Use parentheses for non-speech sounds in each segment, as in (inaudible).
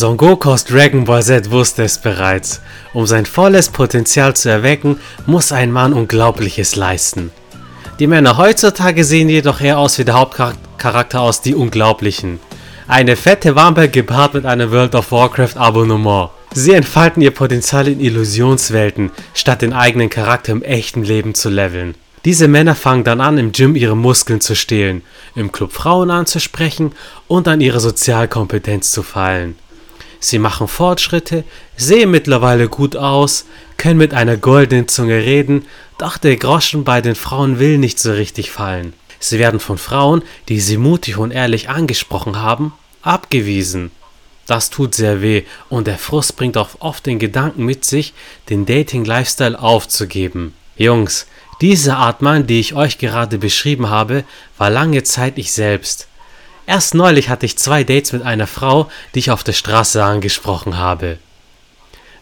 Son Goku aus Dragon Ball Z wusste es bereits. Um sein volles Potenzial zu erwecken, muss ein Mann Unglaubliches leisten. Die Männer heutzutage sehen jedoch eher aus wie der Hauptcharakter aus Die Unglaublichen. Eine fette Wampe gepaart mit einem World of Warcraft Abonnement. Sie entfalten ihr Potenzial in Illusionswelten, statt den eigenen Charakter im echten Leben zu leveln. Diese Männer fangen dann an, im Gym ihre Muskeln zu stehlen, im Club Frauen anzusprechen und an ihre Sozialkompetenz zu feilen. Sie machen Fortschritte, sehen mittlerweile gut aus, können mit einer goldenen Zunge reden, doch der Groschen bei den Frauen will nicht so richtig fallen. Sie werden von Frauen, die sie mutig und ehrlich angesprochen haben, abgewiesen. Das tut sehr weh und der Frust bringt auch oft den Gedanken mit sich, den Dating-Lifestyle aufzugeben. Jungs, diese Art Mann, die ich euch gerade beschrieben habe, war lange Zeit ich selbst. Erst neulich hatte ich zwei Dates mit einer Frau, die ich auf der Straße angesprochen habe.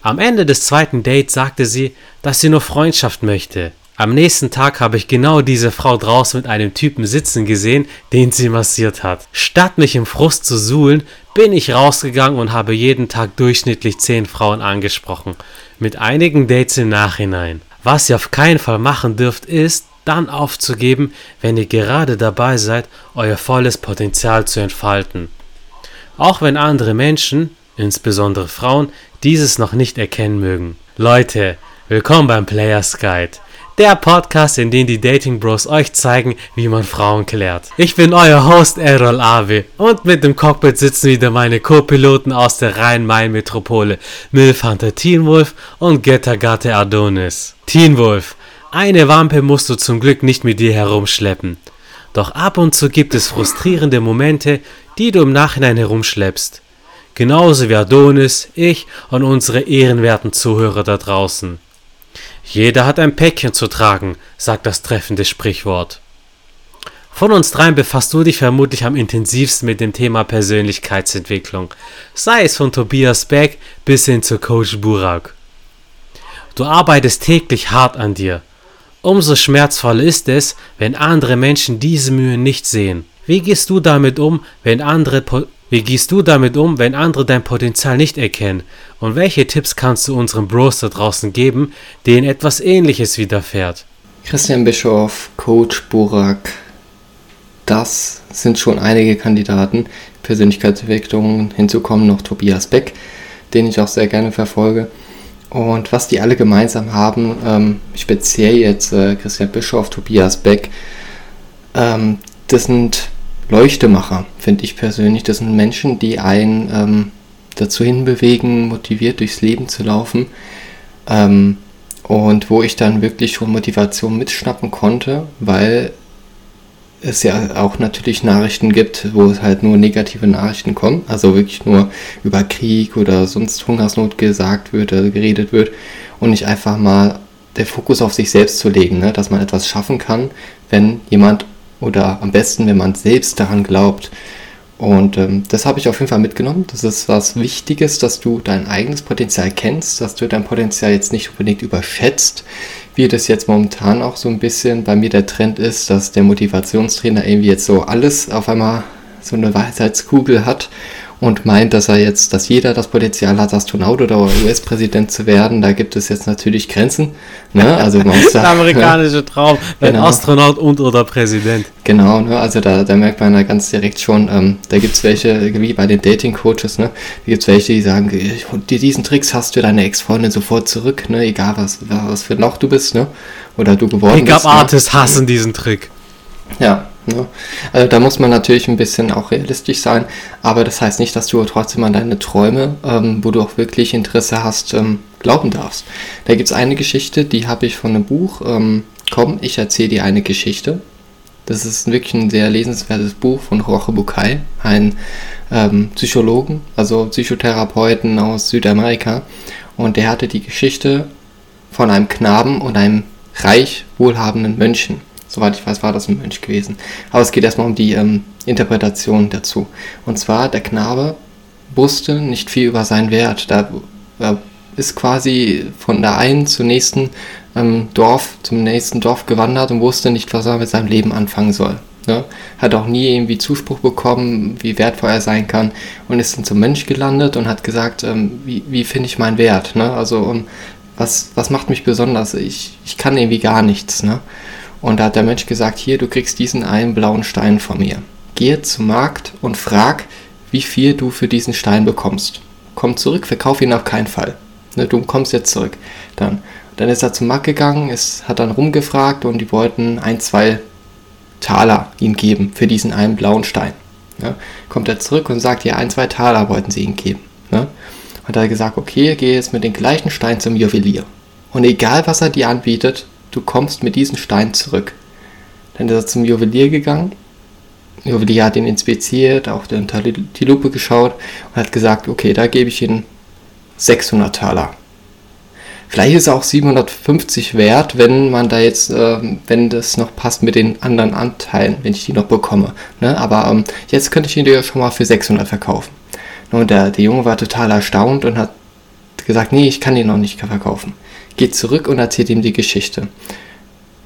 Am Ende des zweiten Dates sagte sie, dass sie nur Freundschaft möchte. Am nächsten Tag habe ich genau diese Frau draußen mit einem Typen sitzen gesehen, den sie massiert hat. Statt mich im Frust zu suhlen, bin ich rausgegangen und habe jeden Tag durchschnittlich 10 Frauen angesprochen. Mit einigen Dates im Nachhinein. Was ihr auf keinen Fall machen dürft, ist, dann aufzugeben, wenn ihr gerade dabei seid, euer volles Potenzial zu entfalten. Auch wenn andere Menschen, insbesondere Frauen, dieses noch nicht erkennen mögen. Leute, willkommen beim Players Guide der Podcast, in dem die Dating Bros euch zeigen, wie man Frauen klärt. Ich bin euer Host Errol Awe und mit dem Cockpit sitzen wieder meine Co-Piloten aus der Rhein-Main-Metropole, Milfhunter Teen Wolf und Göttergatte Adonis. Teen Wolf, eine Wampe musst du zum Glück nicht mit dir herumschleppen. Doch ab und zu gibt es frustrierende Momente, die du im Nachhinein herumschleppst. Genauso wie Adonis, ich und unsere ehrenwerten Zuhörer da draußen. Jeder hat ein Päckchen zu tragen, sagt das treffende Sprichwort. Von uns dreien befasst du dich vermutlich am intensivsten mit dem Thema Persönlichkeitsentwicklung, sei es von Tobias Beck bis hin zu Coach Burak. Du arbeitest täglich hart an dir. Umso schmerzvoller ist es, wenn andere Menschen diese Mühe nicht sehen. Wie gehst du damit um, wenn andere wie gehst du damit um, wenn andere dein Potenzial nicht erkennen? Und welche Tipps kannst du unseren Bros da draußen geben, denen etwas ähnliches widerfährt? Christian Bischoff, Coach Burak, das sind schon einige Kandidaten. Persönlichkeitsentwicklung hinzukommen noch Tobias Beck, den ich auch sehr gerne verfolge. Und was die alle gemeinsam haben, ähm, speziell jetzt äh, Christian Bischoff, Tobias Beck, ähm, das sind Leuchtemacher, finde ich persönlich. Das sind Menschen, die einen ähm, dazu hinbewegen, motiviert durchs Leben zu laufen. Ähm, und wo ich dann wirklich schon Motivation mitschnappen konnte, weil es ja auch natürlich Nachrichten gibt, wo es halt nur negative Nachrichten kommen, also wirklich nur über Krieg oder sonst Hungersnot gesagt wird, oder geredet wird und nicht einfach mal der Fokus auf sich selbst zu legen, ne? dass man etwas schaffen kann, wenn jemand oder am besten, wenn man selbst daran glaubt. Und ähm, das habe ich auf jeden Fall mitgenommen. Das ist was Wichtiges, dass du dein eigenes Potenzial kennst, dass du dein Potenzial jetzt nicht unbedingt überschätzt, wie das jetzt momentan auch so ein bisschen bei mir der Trend ist, dass der Motivationstrainer irgendwie jetzt so alles auf einmal so eine Weisheitskugel hat und meint, dass er jetzt, dass jeder das Potenzial hat, Astronaut oder US-Präsident zu werden. Da gibt es jetzt natürlich Grenzen. Ne? Also man muss (laughs) Der amerikanische Traum, (laughs) genau. Astronaut und oder Präsident. Genau, ne? also da, da merkt man da ganz direkt schon, ähm, da gibt es welche, wie bei den Dating-Coaches, ne? da gibt es welche, die sagen, diesen Tricks hast du deine Ex-Freundin sofort zurück, ne? egal was, was für noch du bist, ne? oder du geworden bist. Pickup-Artists ne? hassen diesen Trick. Ja, Ne? Also da muss man natürlich ein bisschen auch realistisch sein, aber das heißt nicht, dass du trotzdem an deine Träume, ähm, wo du auch wirklich Interesse hast, ähm, glauben darfst. Da gibt es eine Geschichte, die habe ich von einem Buch. Ähm, komm, ich erzähle dir eine Geschichte. Das ist wirklich ein sehr lesenswertes Buch von Jorge Bucay, ein ähm, Psychologen, also Psychotherapeuten aus Südamerika. Und der hatte die Geschichte von einem Knaben und einem reich wohlhabenden Mönchen. Soweit ich weiß, war das ein Mönch gewesen. Aber es geht erstmal um die ähm, Interpretation dazu. Und zwar, der Knabe wusste nicht viel über seinen Wert. Da äh, ist quasi von der einen zum nächsten ähm, Dorf, zum nächsten Dorf gewandert und wusste nicht, was er mit seinem Leben anfangen soll. Ne? Hat auch nie irgendwie Zuspruch bekommen, wie wertvoll er sein kann und ist dann zum Mönch gelandet und hat gesagt, ähm, wie, wie finde ich meinen Wert? Ne? Also um, was, was macht mich besonders? Ich, ich kann irgendwie gar nichts. Ne? Und da hat der Mönch gesagt, hier, du kriegst diesen einen blauen Stein von mir. Geh zum Markt und frag, wie viel du für diesen Stein bekommst. Komm zurück, verkauf ihn auf keinen Fall. Ne, du kommst jetzt zurück. Dann, dann ist er zum Markt gegangen, ist, hat dann rumgefragt und die wollten ein, zwei Taler ihm geben für diesen einen blauen Stein. Ja, kommt er zurück und sagt, ja, ein, zwei Taler wollten sie ihm geben. Ja, hat er gesagt, okay, geh jetzt mit dem gleichen Stein zum Juwelier. Und egal, was er dir anbietet, du kommst mit diesem Stein zurück. Dann ist er zum Juwelier gegangen. Der Juwelier hat ihn inspiziert, auch unter die Lupe geschaut und hat gesagt, okay, da gebe ich ihm 600 Taler. Vielleicht ist er auch 750 wert, wenn man da jetzt, äh, wenn das noch passt mit den anderen Anteilen, wenn ich die noch bekomme. Ne? Aber ähm, jetzt könnte ich ihn dir schon mal für 600 verkaufen. Und der, der Junge war total erstaunt und hat gesagt, nee, ich kann ihn noch nicht verkaufen. Geht zurück und erzählt ihm die Geschichte.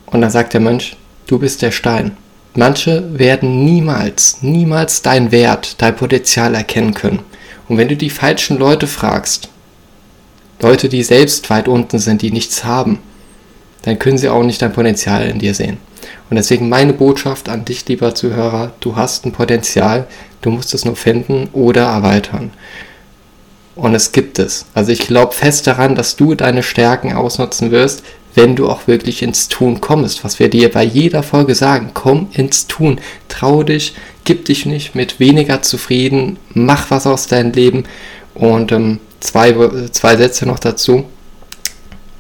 Und dann sagt der Mönch, du bist der Stein. Manche werden niemals, niemals deinen Wert, dein Potenzial erkennen können. Und wenn du die falschen Leute fragst, Leute, die selbst weit unten sind, die nichts haben, dann können sie auch nicht dein Potenzial in dir sehen. Und deswegen meine Botschaft an dich, lieber Zuhörer, du hast ein Potenzial, du musst es nur finden oder erweitern. Und es gibt es. Also ich glaube fest daran, dass du deine Stärken ausnutzen wirst, wenn du auch wirklich ins Tun kommst. Was wir dir bei jeder Folge sagen, komm ins Tun, trau dich, gib dich nicht mit weniger zufrieden, mach was aus deinem Leben und ähm, zwei, zwei Sätze noch dazu.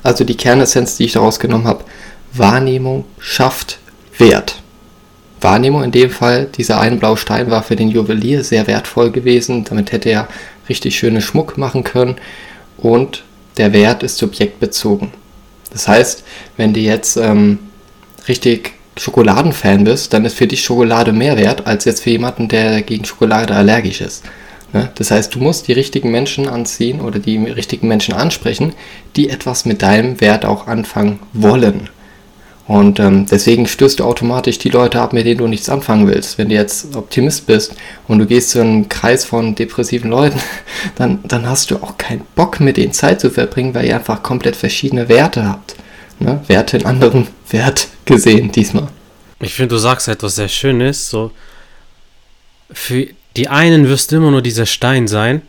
Also die Kernessenz, die ich daraus genommen habe. Wahrnehmung schafft Wert. Wahrnehmung in dem Fall, dieser eine blaue Stein war für den Juwelier sehr wertvoll gewesen. Damit hätte er richtig schöne Schmuck machen können. Und der Wert ist subjektbezogen. Das heißt, wenn du jetzt ähm, richtig Schokoladenfan bist, dann ist für dich Schokolade mehr wert als jetzt für jemanden, der gegen Schokolade allergisch ist. Ne? Das heißt, du musst die richtigen Menschen anziehen oder die richtigen Menschen ansprechen, die etwas mit deinem Wert auch anfangen wollen. Und ähm, deswegen stößt du automatisch die Leute ab, mit denen du nichts anfangen willst. Wenn du jetzt Optimist bist und du gehst zu einem Kreis von depressiven Leuten, (laughs) dann, dann hast du auch keinen Bock, mit denen Zeit zu verbringen, weil ihr einfach komplett verschiedene Werte habt. Ne? Werte in anderen (laughs) Wert gesehen diesmal. Ich finde, du sagst etwas sehr Schönes. So, für die einen wirst du immer nur dieser Stein sein,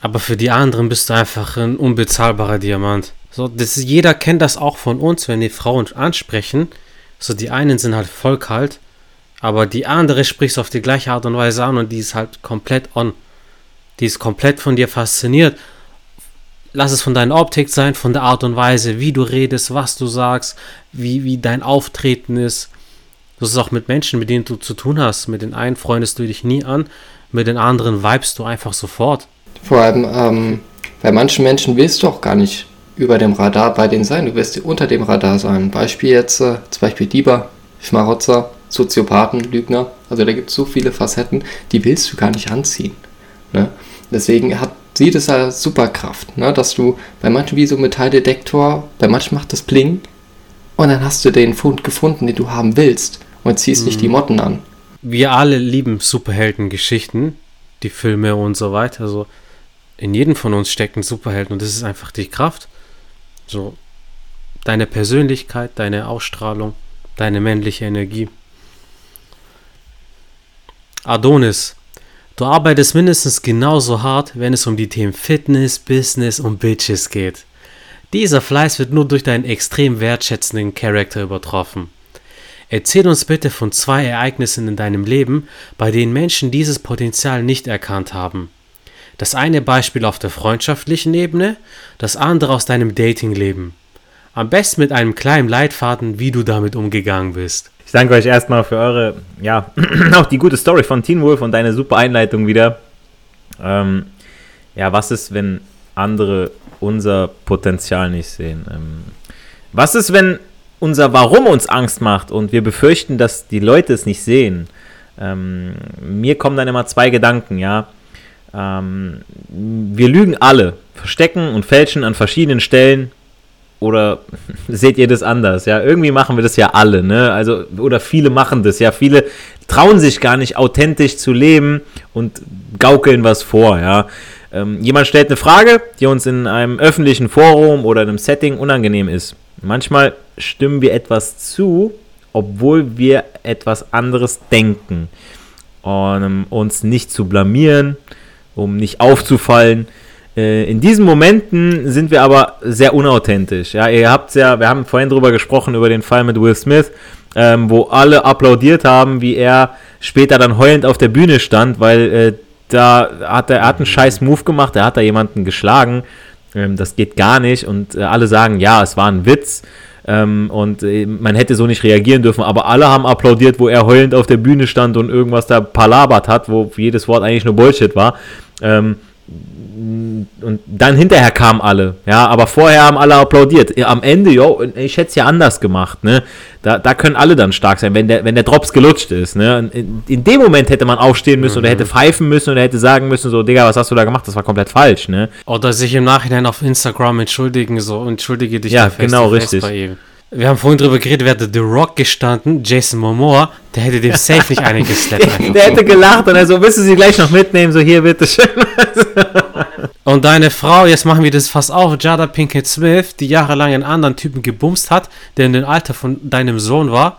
aber für die anderen bist du einfach ein unbezahlbarer Diamant. So, das, jeder kennt das auch von uns, wenn die Frauen ansprechen. So, die einen sind halt voll kalt, aber die andere sprichst auf die gleiche Art und Weise an und die ist halt komplett on. Die ist komplett von dir fasziniert. Lass es von deiner Optik sein, von der Art und Weise, wie du redest, was du sagst, wie, wie dein Auftreten ist. Das ist auch mit Menschen, mit denen du zu tun hast. Mit den einen freundest du dich nie an, mit den anderen vibest du einfach sofort. Vor allem, ähm, bei manchen Menschen willst du auch gar nicht über dem Radar bei denen sein. Du wirst unter dem Radar sein. Beispiel jetzt, äh, zum Beispiel Dieber, Schmarotzer, Soziopathen, Lügner. Also da gibt es so viele Facetten, die willst du gar nicht anziehen. Ne? Deswegen hat sieht es als Superkraft, ne? dass du bei manchen wie so Metalldetektor, bei manchen macht das Bling und dann hast du den Fund gefunden, den du haben willst und ziehst mhm. nicht die mhm. Motten an. Wir alle lieben Superheldengeschichten, die Filme und so weiter. Also in jedem von uns steckt ein Superhelden und das ist einfach die Kraft. So deine Persönlichkeit, deine Ausstrahlung, deine männliche Energie. Adonis, du arbeitest mindestens genauso hart, wenn es um die Themen Fitness, Business und Bitches geht. Dieser Fleiß wird nur durch deinen extrem wertschätzenden Charakter übertroffen. Erzähl uns bitte von zwei Ereignissen in deinem Leben, bei denen Menschen dieses Potenzial nicht erkannt haben. Das eine Beispiel auf der freundschaftlichen Ebene, das andere aus deinem Datingleben. Am besten mit einem kleinen Leitfaden, wie du damit umgegangen bist. Ich danke euch erstmal für eure, ja, (clears throat) auch die gute Story von Teen Wolf und deine super Einleitung wieder. Ähm, ja, was ist, wenn andere unser Potenzial nicht sehen? Ähm, was ist, wenn unser Warum uns Angst macht und wir befürchten, dass die Leute es nicht sehen, ähm, mir kommen dann immer zwei Gedanken, ja. Ähm, wir lügen alle, verstecken und fälschen an verschiedenen Stellen oder (laughs) seht ihr das anders? Ja, irgendwie machen wir das ja alle, ne? Also, oder viele machen das, ja. Viele trauen sich gar nicht authentisch zu leben und gaukeln was vor, ja. Ähm, jemand stellt eine Frage, die uns in einem öffentlichen Forum oder einem Setting unangenehm ist. Manchmal stimmen wir etwas zu, obwohl wir etwas anderes denken. Um uns nicht zu blamieren, um nicht aufzufallen. Äh, in diesen Momenten sind wir aber sehr unauthentisch. Ja, ihr habt ja, wir haben vorhin darüber gesprochen, über den Fall mit Will Smith, ähm, wo alle applaudiert haben, wie er später dann heulend auf der Bühne stand, weil äh, da hat er, er hat einen scheiß Move gemacht, er hat da jemanden geschlagen. Ähm, das geht gar nicht und äh, alle sagen, ja, es war ein Witz. Ähm, und äh, man hätte so nicht reagieren dürfen, aber alle haben applaudiert, wo er heulend auf der Bühne stand und irgendwas da palabert hat, wo jedes Wort eigentlich nur Bullshit war. Ähm, und dann hinterher kamen alle, ja, aber vorher haben alle applaudiert. Am Ende, jo, ich hätte es ja anders gemacht, ne? Da, da können alle dann stark sein, wenn der, wenn der Drops gelutscht ist, ne? In, in dem Moment hätte man aufstehen müssen mhm. oder hätte pfeifen müssen oder hätte sagen müssen, so, Digga, was hast du da gemacht? Das war komplett falsch, ne? Oder sich im Nachhinein auf Instagram entschuldigen, so, entschuldige dich. Ja, genau, richtig. Bei ihm. Wir haben vorhin drüber geredet, wer hätte The Rock gestanden, Jason Momoa, der hätte dem safe nicht einen geslappt. der, (laughs) der hätte gelacht und er so, willst du sie gleich noch mitnehmen? So, hier, bitteschön. (laughs) und deine Frau, jetzt machen wir das fast auf, Jada Pinkett Smith, die jahrelang einen anderen Typen gebumst hat, der in dem Alter von deinem Sohn war.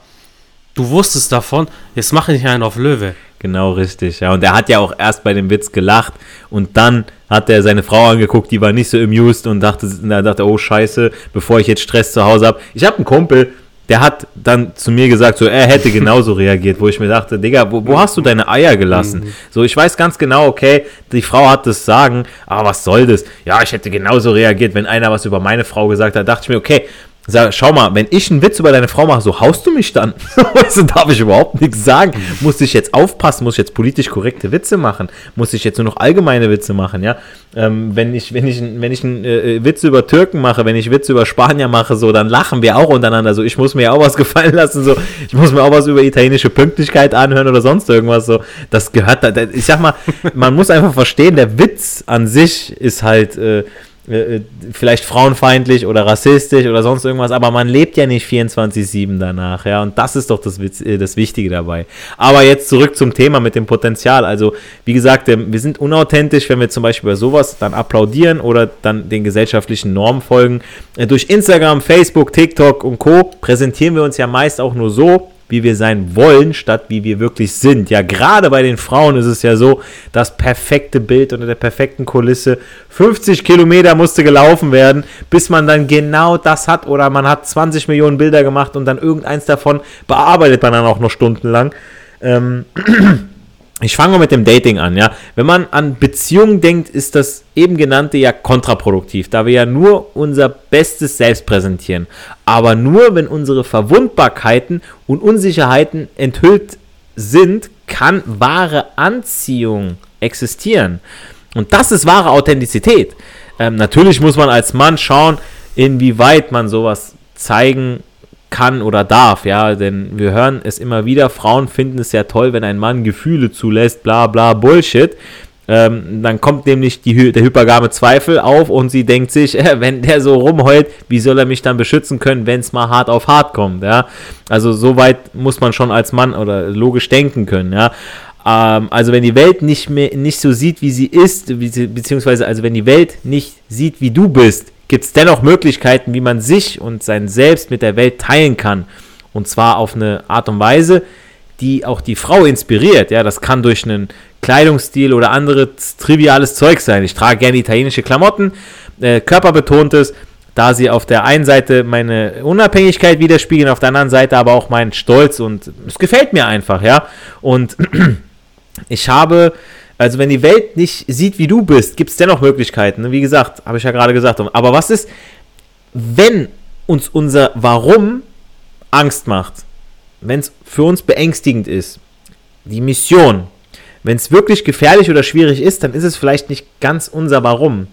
Du wusstest davon, jetzt mach ich einen auf Löwe. Genau richtig, ja. Und er hat ja auch erst bei dem Witz gelacht und dann hat er seine Frau angeguckt, die war nicht so amused und dachte, er dachte, oh Scheiße, bevor ich jetzt Stress zu Hause habe. Ich habe einen Kumpel, der hat dann zu mir gesagt, so er hätte genauso (laughs) reagiert, wo ich mir dachte, Digga, wo, wo hast du deine Eier gelassen? Mhm. So, ich weiß ganz genau, okay, die Frau hat das sagen, aber was soll das? Ja, ich hätte genauso reagiert, wenn einer was über meine Frau gesagt hat, dachte ich mir, okay, Sag, schau mal, wenn ich einen Witz über deine Frau mache, so haust du mich dann. (laughs) so darf ich überhaupt nichts sagen. Muss ich jetzt aufpassen, muss ich jetzt politisch korrekte Witze machen, muss ich jetzt nur noch allgemeine Witze machen, ja. Ähm, wenn ich, wenn ich, wenn ich einen äh, Witz über Türken mache, wenn ich Witze über Spanier mache, so, dann lachen wir auch untereinander. So, ich muss mir auch was (laughs) gefallen lassen, so, ich muss mir auch was über italienische Pünktlichkeit anhören oder sonst irgendwas. So, das gehört da. Ich sag mal, man muss einfach verstehen, der Witz an sich ist halt. Äh, äh, äh, vielleicht frauenfeindlich oder rassistisch oder sonst irgendwas, aber man lebt ja nicht 24-7 danach, ja, und das ist doch das, äh, das Wichtige dabei. Aber jetzt zurück zum Thema mit dem Potenzial. Also, wie gesagt, wir sind unauthentisch, wenn wir zum Beispiel bei sowas dann applaudieren oder dann den gesellschaftlichen Normen folgen. Durch Instagram, Facebook, TikTok und Co. präsentieren wir uns ja meist auch nur so, wie wir sein wollen, statt wie wir wirklich sind. Ja, gerade bei den Frauen ist es ja so, das perfekte Bild unter der perfekten Kulisse. 50 Kilometer musste gelaufen werden, bis man dann genau das hat oder man hat 20 Millionen Bilder gemacht und dann irgendeins davon bearbeitet man dann auch noch stundenlang. Ähm, (clears throat) Ich fange mal mit dem Dating an, ja. Wenn man an Beziehungen denkt, ist das eben genannte ja kontraproduktiv, da wir ja nur unser bestes Selbst präsentieren. Aber nur, wenn unsere Verwundbarkeiten und Unsicherheiten enthüllt sind, kann wahre Anziehung existieren. Und das ist wahre Authentizität. Ähm, natürlich muss man als Mann schauen, inwieweit man sowas zeigen kann oder darf, ja, denn wir hören es immer wieder, Frauen finden es ja toll, wenn ein Mann Gefühle zulässt, bla bla Bullshit. Ähm, dann kommt nämlich die, der hypergame Zweifel auf und sie denkt sich, (laughs) äh, wenn der so rumheult, wie soll er mich dann beschützen können, wenn es mal hart auf hart kommt, ja. Also so weit muss man schon als Mann oder logisch denken können, ja ähm, also wenn die Welt nicht mehr nicht so sieht, wie sie ist, beziehungsweise also wenn die Welt nicht sieht, wie du bist, gibt es dennoch Möglichkeiten, wie man sich und sein Selbst mit der Welt teilen kann. Und zwar auf eine Art und Weise, die auch die Frau inspiriert. Ja, das kann durch einen Kleidungsstil oder anderes triviales Zeug sein. Ich trage gerne italienische Klamotten, äh, körperbetontes, da sie auf der einen Seite meine Unabhängigkeit widerspiegeln, auf der anderen Seite aber auch meinen Stolz und es gefällt mir einfach, ja. Und (clears throat) ich habe also wenn die Welt nicht sieht, wie du bist, gibt es dennoch Möglichkeiten. Ne? Wie gesagt, habe ich ja gerade gesagt. Aber was ist, wenn uns unser Warum Angst macht? Wenn es für uns beängstigend ist? Die Mission. Wenn es wirklich gefährlich oder schwierig ist, dann ist es vielleicht nicht ganz unser Warum.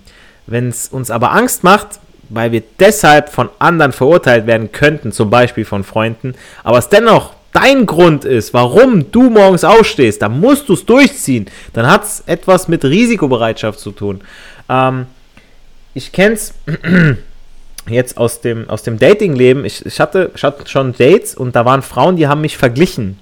Wenn es uns aber Angst macht, weil wir deshalb von anderen verurteilt werden könnten, zum Beispiel von Freunden, aber es dennoch dein Grund ist, warum du morgens aufstehst, dann musst du es durchziehen. Dann hat es etwas mit Risikobereitschaft zu tun. Ähm, ich kenne es (clears throat) jetzt aus dem, aus dem Dating-Leben, ich, ich, hatte, ich hatte schon Dates und da waren Frauen, die haben mich verglichen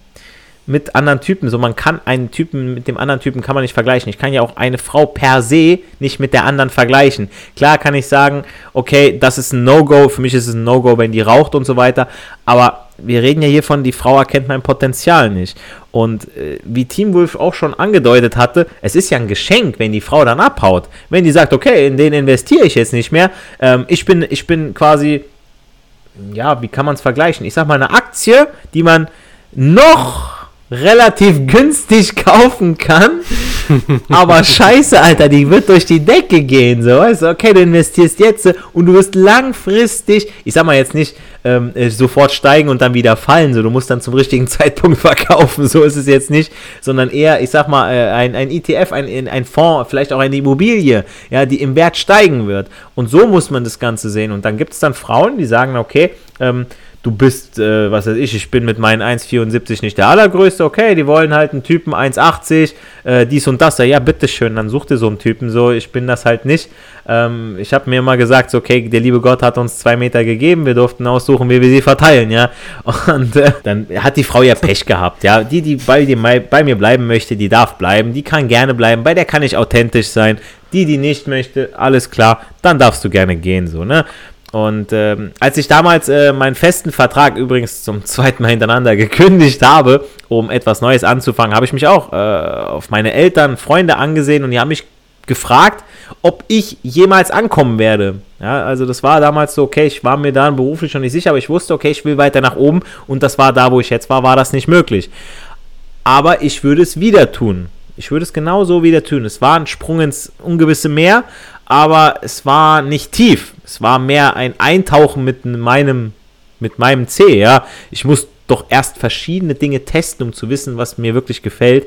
mit anderen Typen. So, man kann einen Typen mit dem anderen Typen kann man nicht vergleichen. Ich kann ja auch eine Frau per se nicht mit der anderen vergleichen. Klar kann ich sagen, okay, das ist ein No-Go, für mich ist es ein No-Go, wenn die raucht und so weiter. Aber wir reden ja hier von, die Frau erkennt mein Potenzial nicht. Und äh, wie Team Wolf auch schon angedeutet hatte, es ist ja ein Geschenk, wenn die Frau dann abhaut. Wenn die sagt, okay, in den investiere ich jetzt nicht mehr. Ähm, ich, bin, ich bin quasi, ja, wie kann man es vergleichen? Ich sag mal, eine Aktie, die man noch relativ günstig (laughs) kaufen kann. Aber scheiße, Alter, die wird durch die Decke gehen. So, weißt du, okay, du investierst jetzt und du wirst langfristig, ich sag mal jetzt nicht ähm, äh, sofort steigen und dann wieder fallen. So, du musst dann zum richtigen (laughs) Zeitpunkt verkaufen. So ist es jetzt nicht, sondern eher, ich sag mal, äh, ein, ein ETF, ein, ein Fonds, vielleicht auch eine Immobilie, ja, die im Wert steigen wird. Und so muss man das Ganze sehen. Und dann gibt es dann Frauen, die sagen, okay, ähm, du bist, äh, was weiß ich, ich bin mit meinen 1,74 nicht der allergrößte, okay, die wollen halt einen Typen 1,80, äh, dies und das, ja, bitteschön, dann such dir so einen Typen so, ich bin das halt nicht. Ähm, ich habe mir immer gesagt, so, okay, der liebe Gott hat uns zwei Meter gegeben, wir durften aussuchen, wie wir sie verteilen, ja. (laughs) Und äh, dann hat die Frau ja Pech gehabt, ja. Die, die bei, die bei mir bleiben möchte, die darf bleiben, die kann gerne bleiben, bei der kann ich authentisch sein. Die, die nicht möchte, alles klar, dann darfst du gerne gehen, so, ne? Und ähm, als ich damals äh, meinen festen Vertrag übrigens zum (laughs) zweiten Mal hintereinander gekündigt habe, um etwas Neues anzufangen, habe ich mich auch äh, auf meine Eltern, Freunde angesehen und die haben mich gefragt, ob ich jemals ankommen werde. Ja, also das war damals so, okay, ich war mir da beruflich schon nicht sicher, aber ich wusste, okay, ich will weiter nach oben und das war da, wo ich jetzt war, war das nicht möglich. Aber ich würde es wieder tun. Ich würde es genauso wieder tun. Es war ein Sprung ins ungewisse Meer, aber es war nicht tief. Es war mehr ein Eintauchen mit meinem, mit meinem C, ja. Ich muss doch erst verschiedene Dinge testen, um zu wissen, was mir wirklich gefällt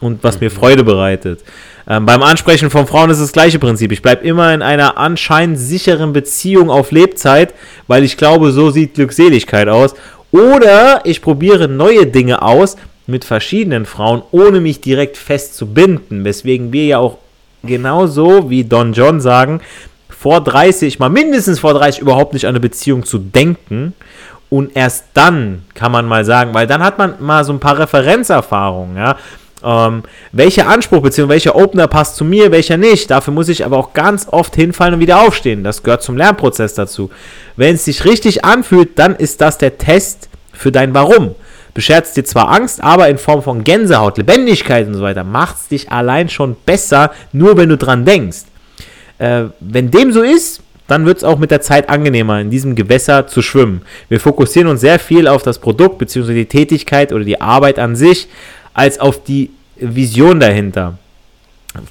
und was mir mhm. Freude bereitet. Ähm, beim Ansprechen von Frauen ist das gleiche Prinzip. Ich bleibe immer in einer anscheinend sicheren Beziehung auf Lebzeit, weil ich glaube, so sieht Glückseligkeit aus. Oder ich probiere neue Dinge aus mit verschiedenen Frauen, ohne mich direkt fest zu binden, weswegen wir ja auch genauso wie Don John sagen, vor 30, mal mindestens vor 30 überhaupt nicht an eine Beziehung zu denken. Und erst dann kann man mal sagen, weil dann hat man mal so ein paar Referenzerfahrungen, ja. Ähm, welcher Anspruch bzw. welcher Opener passt zu mir, welcher nicht. Dafür muss ich aber auch ganz oft hinfallen und wieder aufstehen. Das gehört zum Lernprozess dazu. Wenn es sich richtig anfühlt, dann ist das der Test für dein Warum beschert dir zwar Angst, aber in Form von Gänsehaut, Lebendigkeit und so weiter, macht es dich allein schon besser, nur wenn du dran denkst. Äh, wenn dem so ist, dann wird es auch mit der Zeit angenehmer, in diesem Gewässer zu schwimmen. Wir fokussieren uns sehr viel auf das Produkt bzw. die Tätigkeit oder die Arbeit an sich, als auf die Vision dahinter.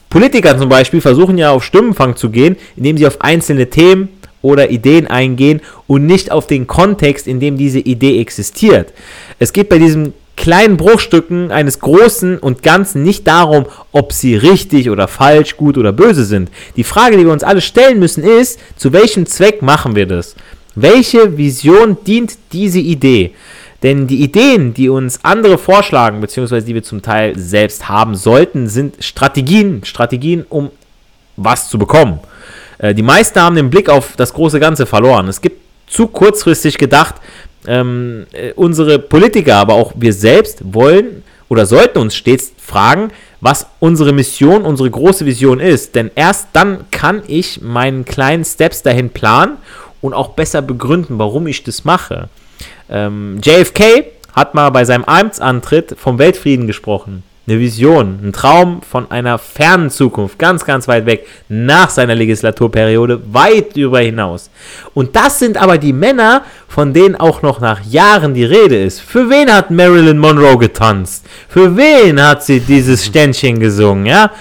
Politiker zum Beispiel versuchen ja auf Stimmenfang zu gehen, indem sie auf einzelne Themen oder Ideen eingehen und nicht auf den Kontext, in dem diese Idee existiert. Es geht bei diesen kleinen Bruchstücken eines Großen und Ganzen nicht darum, ob sie richtig oder falsch, gut oder böse sind. Die Frage, die wir uns alle stellen müssen, ist, zu welchem Zweck machen wir das? Welche Vision dient diese Idee? Denn die Ideen, die uns andere vorschlagen, beziehungsweise die wir zum Teil selbst haben sollten, sind Strategien. Strategien, um was zu bekommen. Äh, die meisten haben den Blick auf das große Ganze verloren. Es gibt zu kurzfristig gedacht, ähm, äh, unsere Politiker, aber auch wir selbst wollen oder sollten uns stets fragen, was unsere Mission, unsere große Vision ist. Denn erst dann kann ich meinen kleinen Steps dahin planen und auch besser begründen, warum ich das mache. Ähm, JFK hat mal bei seinem Amtsantritt vom Weltfrieden gesprochen eine Vision, ein Traum von einer fernen Zukunft, ganz, ganz weit weg, nach seiner Legislaturperiode, weit darüber hinaus. Und das sind aber die Männer, von denen auch noch nach Jahren die Rede ist. Für wen hat Marilyn Monroe getanzt? Für wen hat sie dieses Ständchen gesungen, ja?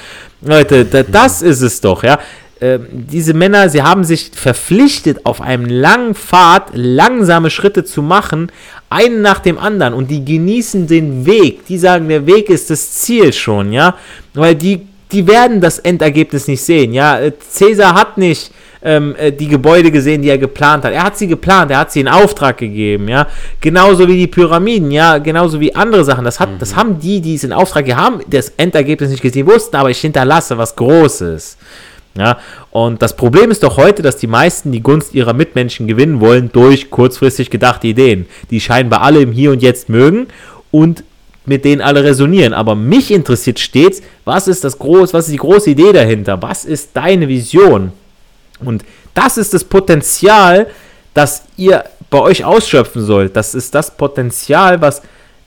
Leute, das ist es doch, ja. Ähm, diese Männer, sie haben sich verpflichtet, auf einem langen Pfad langsame Schritte zu machen, einen nach dem anderen und die genießen den Weg. Die sagen, der Weg ist das Ziel schon, ja, weil die, die werden das Endergebnis nicht sehen, ja. Äh, Cäsar hat nicht ähm, äh, die Gebäude gesehen, die er geplant hat. Er hat sie geplant, er hat sie in Auftrag gegeben, ja. Genauso wie die Pyramiden, ja, genauso wie andere Sachen. Das, hat, mhm. das haben die, die es in Auftrag haben, das Endergebnis nicht gesehen wussten, aber ich hinterlasse was Großes. Ja, und das Problem ist doch heute, dass die meisten die Gunst ihrer Mitmenschen gewinnen wollen durch kurzfristig gedachte Ideen, die scheinbar alle im Hier und Jetzt mögen und mit denen alle resonieren. Aber mich interessiert stets, was ist das groß, was ist die große Idee dahinter? Was ist deine Vision? Und das ist das Potenzial, das ihr bei euch ausschöpfen sollt. Das ist das Potenzial, was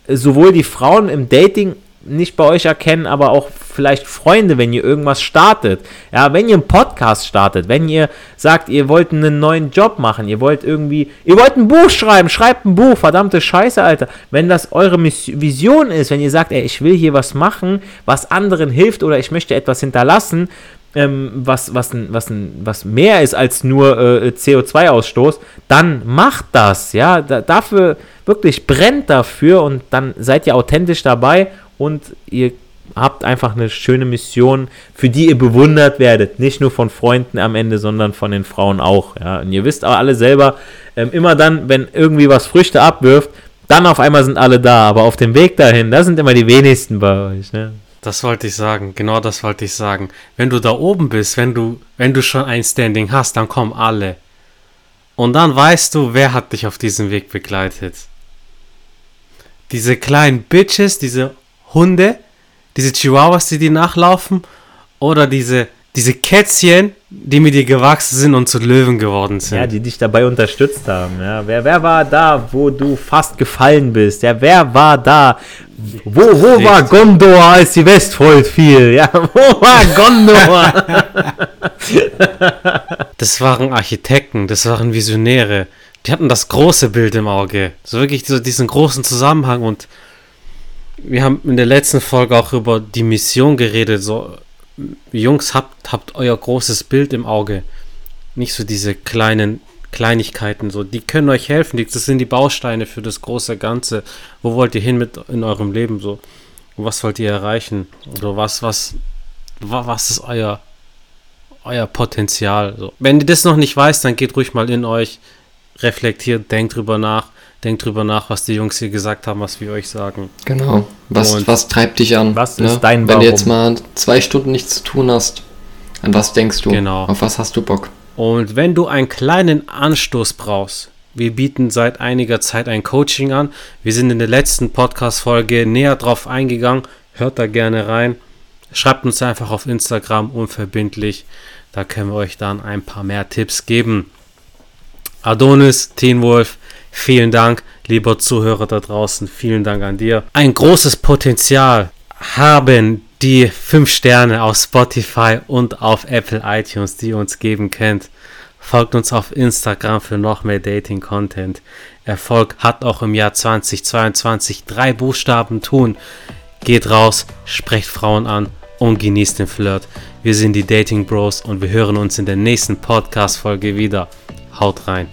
sowohl die Frauen im Dating nicht bei euch erkennen, aber auch vielleicht Freunde, wenn ihr irgendwas startet. Ja, wenn ihr einen Podcast startet, wenn ihr sagt, ihr wollt einen neuen Job machen, ihr wollt irgendwie, ihr wollt ein Buch schreiben, schreibt ein Buch, verdammte Scheiße, Alter. Wenn das eure Vision ist, wenn ihr sagt, ey, ich will hier was machen, was anderen hilft oder ich möchte etwas hinterlassen, ähm, was, was, was, was mehr ist als nur äh, CO2-Ausstoß, dann macht das, ja, da, dafür wirklich brennt dafür und dann seid ihr authentisch dabei und ihr habt einfach eine schöne Mission, für die ihr bewundert werdet. Nicht nur von Freunden am Ende, sondern von den Frauen auch. Ja. Und ihr wisst aber alle selber, ähm, immer dann, wenn irgendwie was Früchte abwirft, dann auf einmal sind alle da. Aber auf dem Weg dahin, da sind immer die wenigsten bei euch. Ne? Das wollte ich sagen, genau das wollte ich sagen. Wenn du da oben bist, wenn du, wenn du schon ein Standing hast, dann kommen alle. Und dann weißt du, wer hat dich auf diesem Weg begleitet. Diese kleinen Bitches, diese Hunde, diese Chihuahuas, die dir nachlaufen, oder diese, diese Kätzchen, die mit dir gewachsen sind und zu Löwen geworden sind. Ja, die dich dabei unterstützt haben. Ja, wer, wer war da, wo du fast gefallen bist? Ja, wer war da? Wo, wo war Gondor, als die Westfold fiel? Ja, (laughs) wo war Gondor? (laughs) das waren Architekten, das waren Visionäre. Die hatten das große Bild im Auge. So wirklich so diesen großen Zusammenhang und wir haben in der letzten Folge auch über die Mission geredet. So, Jungs, habt, habt euer großes Bild im Auge. Nicht so diese kleinen Kleinigkeiten. So, die können euch helfen. Das sind die Bausteine für das große Ganze. Wo wollt ihr hin mit in eurem Leben? So, was wollt ihr erreichen? Oder was, was, was ist euer, euer Potenzial? So. Wenn ihr das noch nicht weißt, dann geht ruhig mal in euch, reflektiert, denkt drüber nach denkt drüber nach, was die Jungs hier gesagt haben, was wir euch sagen. Genau. Was, was treibt dich an? Was ne? ist dein Wenn du jetzt mal zwei Stunden nichts zu tun hast, an was denkst du? Genau. Auf was hast du Bock? Und wenn du einen kleinen Anstoß brauchst, wir bieten seit einiger Zeit ein Coaching an. Wir sind in der letzten Podcast-Folge näher drauf eingegangen. Hört da gerne rein. Schreibt uns einfach auf Instagram unverbindlich. Da können wir euch dann ein paar mehr Tipps geben. Adonis, Teen Wolf, Vielen Dank, lieber Zuhörer da draußen. Vielen Dank an dir. Ein großes Potenzial haben die 5 Sterne auf Spotify und auf Apple iTunes, die ihr uns geben könnt. Folgt uns auf Instagram für noch mehr Dating-Content. Erfolg hat auch im Jahr 2022 drei Buchstaben tun. Geht raus, sprecht Frauen an und genießt den Flirt. Wir sind die Dating Bros und wir hören uns in der nächsten Podcast-Folge wieder. Haut rein.